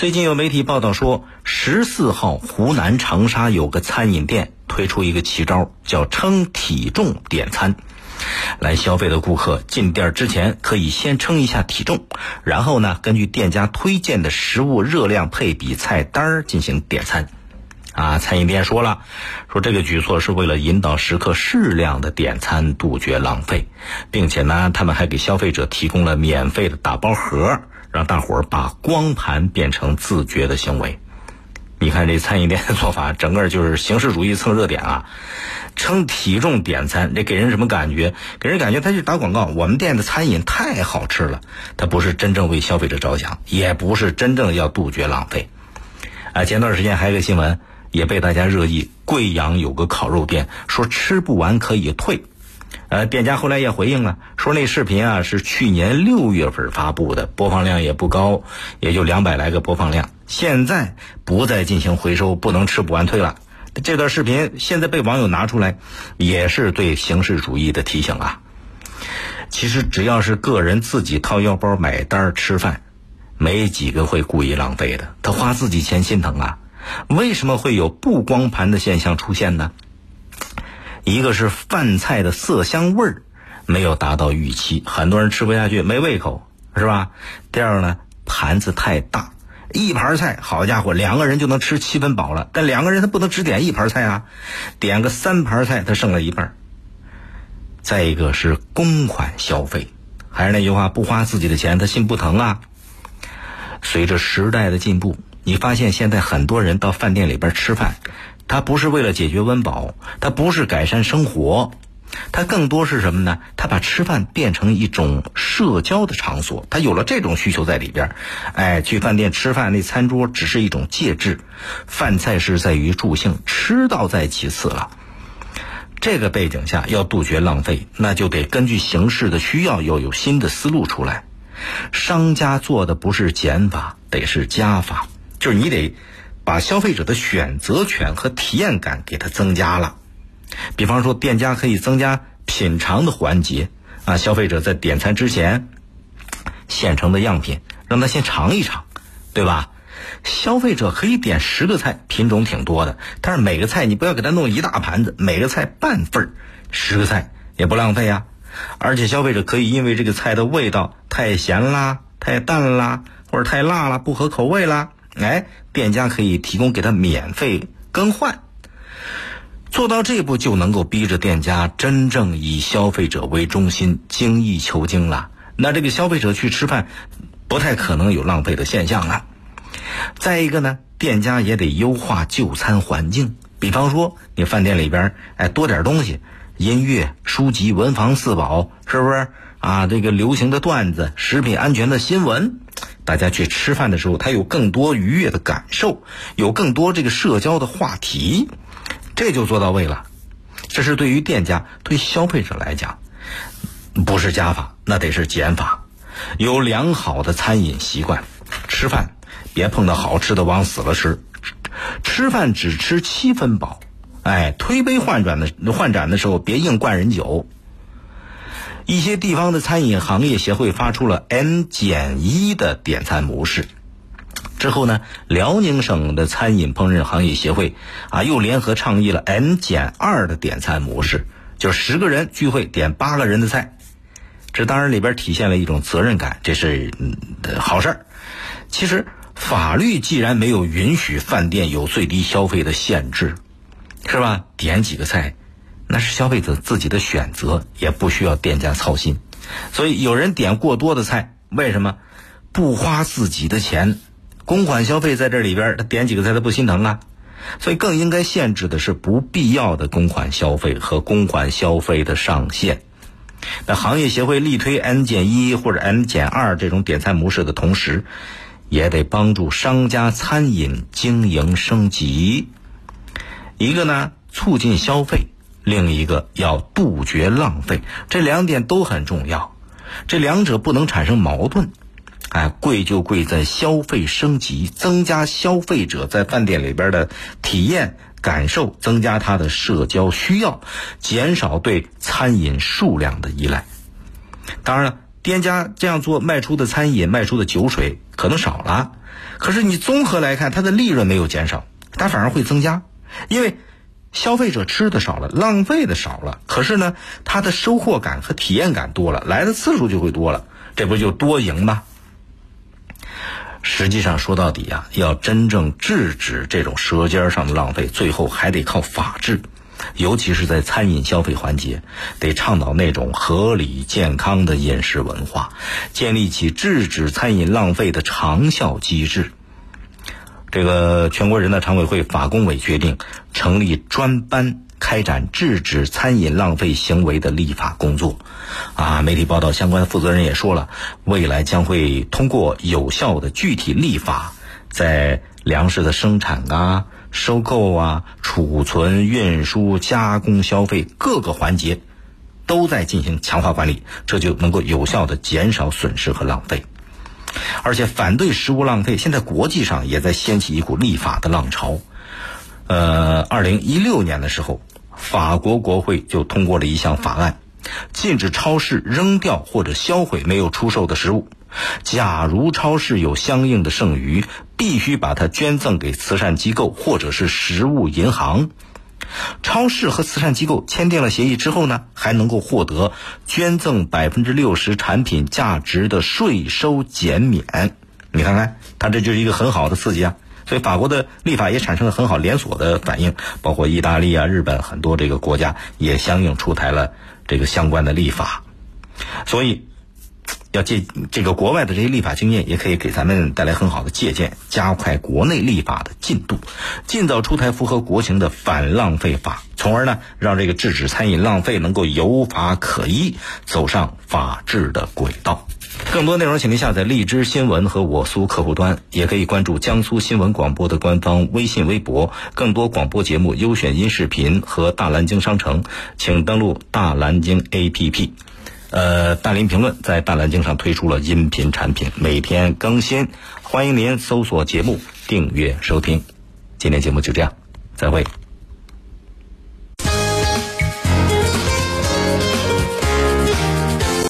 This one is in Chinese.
最近有媒体报道说，十四号湖南长沙有个餐饮店推出一个奇招，叫称体重点餐。来消费的顾客进店之前可以先称一下体重，然后呢，根据店家推荐的食物热量配比菜单进行点餐。啊，餐饮店说了，说这个举措是为了引导食客适量的点餐，杜绝浪费，并且呢，他们还给消费者提供了免费的打包盒，让大伙儿把光盘变成自觉的行为。你看这餐饮店的做法，整个就是形式主义蹭热点啊！称体重点餐，这给人什么感觉？给人感觉他是打广告。我们店的餐饮太好吃了，他不是真正为消费者着想，也不是真正要杜绝浪费。啊，前段时间还有个新闻也被大家热议，贵阳有个烤肉店说吃不完可以退。呃，店家后来也回应了，说那视频啊是去年六月份发布的，播放量也不高，也就两百来个播放量。现在不再进行回收，不能吃不完退了。这段视频现在被网友拿出来，也是对形式主义的提醒啊。其实只要是个人自己掏腰包买单吃饭，没几个会故意浪费的。他花自己钱心疼啊。为什么会有不光盘的现象出现呢？一个是饭菜的色香味儿没有达到预期，很多人吃不下去，没胃口，是吧？第二呢，盘子太大，一盘菜，好家伙，两个人就能吃七分饱了。但两个人他不能只点一盘菜啊，点个三盘菜，他剩了一半。再一个是公款消费，还是那句话，不花自己的钱，他心不疼啊。随着时代的进步，你发现现在很多人到饭店里边吃饭。他不是为了解决温饱，他不是改善生活，他更多是什么呢？他把吃饭变成一种社交的场所，他有了这种需求在里边。哎，去饭店吃饭，那餐桌只是一种介质，饭菜是在于助兴，吃到在其次了。这个背景下，要杜绝浪费，那就得根据形势的需要，要有新的思路出来。商家做的不是减法，得是加法，就是你得。把消费者的选择权和体验感给他增加了，比方说店家可以增加品尝的环节啊，消费者在点餐之前，现成的样品让他先尝一尝，对吧？消费者可以点十个菜，品种挺多的，但是每个菜你不要给他弄一大盘子，每个菜半份儿，十个菜也不浪费啊。而且消费者可以因为这个菜的味道太咸啦、太淡啦，或者太辣了不合口味啦。哎，店家可以提供给他免费更换，做到这步就能够逼着店家真正以消费者为中心，精益求精了。那这个消费者去吃饭，不太可能有浪费的现象了。再一个呢，店家也得优化就餐环境，比方说你饭店里边哎多点东西，音乐、书籍、文房四宝，是不是啊？这个流行的段子、食品安全的新闻。大家去吃饭的时候，他有更多愉悦的感受，有更多这个社交的话题，这就做到位了。这是对于店家、对消费者来讲，不是加法，那得是减法。有良好的餐饮习惯，吃饭别碰到好吃的往死了吃，吃饭只吃七分饱。哎，推杯换盏的换盏的时候，别硬灌人酒。一些地方的餐饮行业协会发出了 N 减一的点餐模式，之后呢，辽宁省的餐饮烹饪行业协会啊又联合倡议了 N 减二的点餐模式，就是十个人聚会点八个人的菜，这当然里边体现了一种责任感，这是嗯好事儿。其实法律既然没有允许饭店有最低消费的限制，是吧？点几个菜。那是消费者自己的选择，也不需要店家操心。所以有人点过多的菜，为什么不花自己的钱？公款消费在这里边，他点几个菜他不心疼啊？所以更应该限制的是不必要的公款消费和公款消费的上限。那行业协会力推 N 减一或者 N 减二这种点餐模式的同时，也得帮助商家餐饮经营升级。一个呢，促进消费。另一个要杜绝浪费，这两点都很重要，这两者不能产生矛盾。哎，贵就贵在消费升级，增加消费者在饭店里边的体验感受，增加他的社交需要，减少对餐饮数量的依赖。当然了，店家这样做卖出的餐饮、卖出的酒水可能少了，可是你综合来看，它的利润没有减少，它反而会增加，因为消费者吃的少了，浪费的少了。可是呢，他的收获感和体验感多了，来的次数就会多了，这不就多赢吗？实际上说到底呀，要真正制止这种舌尖上的浪费，最后还得靠法治。尤其是在餐饮消费环节，得倡导那种合理健康的饮食文化，建立起制止餐饮浪费的长效机制。这个全国人大常委会法工委决定成立专班，开展制止餐饮浪费行为的立法工作。啊，媒体报道，相关负责人也说了，未来将会通过有效的具体立法，在粮食的生产啊。收购啊，储存、运输、加工、消费各个环节，都在进行强化管理，这就能够有效的减少损失和浪费。而且，反对食物浪费，现在国际上也在掀起一股立法的浪潮。呃，二零一六年的时候，法国国会就通过了一项法案，禁止超市扔掉或者销毁没有出售的食物。假如超市有相应的剩余，必须把它捐赠给慈善机构或者是食物银行。超市和慈善机构签订了协议之后呢，还能够获得捐赠百分之六十产品价值的税收减免。你看看，它这就是一个很好的刺激啊！所以法国的立法也产生了很好连锁的反应，包括意大利啊、日本很多这个国家也相应出台了这个相关的立法。所以。要借这个国外的这些立法经验，也可以给咱们带来很好的借鉴，加快国内立法的进度，尽早出台符合国情的反浪费法，从而呢，让这个制止餐饮浪费能够有法可依，走上法治的轨道。更多内容，请您下载荔枝新闻和我苏客户端，也可以关注江苏新闻广播的官方微信、微博。更多广播节目优选音视频和大蓝鲸商城，请登录大蓝鲸 APP。呃，大林评论在大蓝鲸上推出了音频产品，每天更新，欢迎您搜索节目订阅收听。今天节目就这样，再会。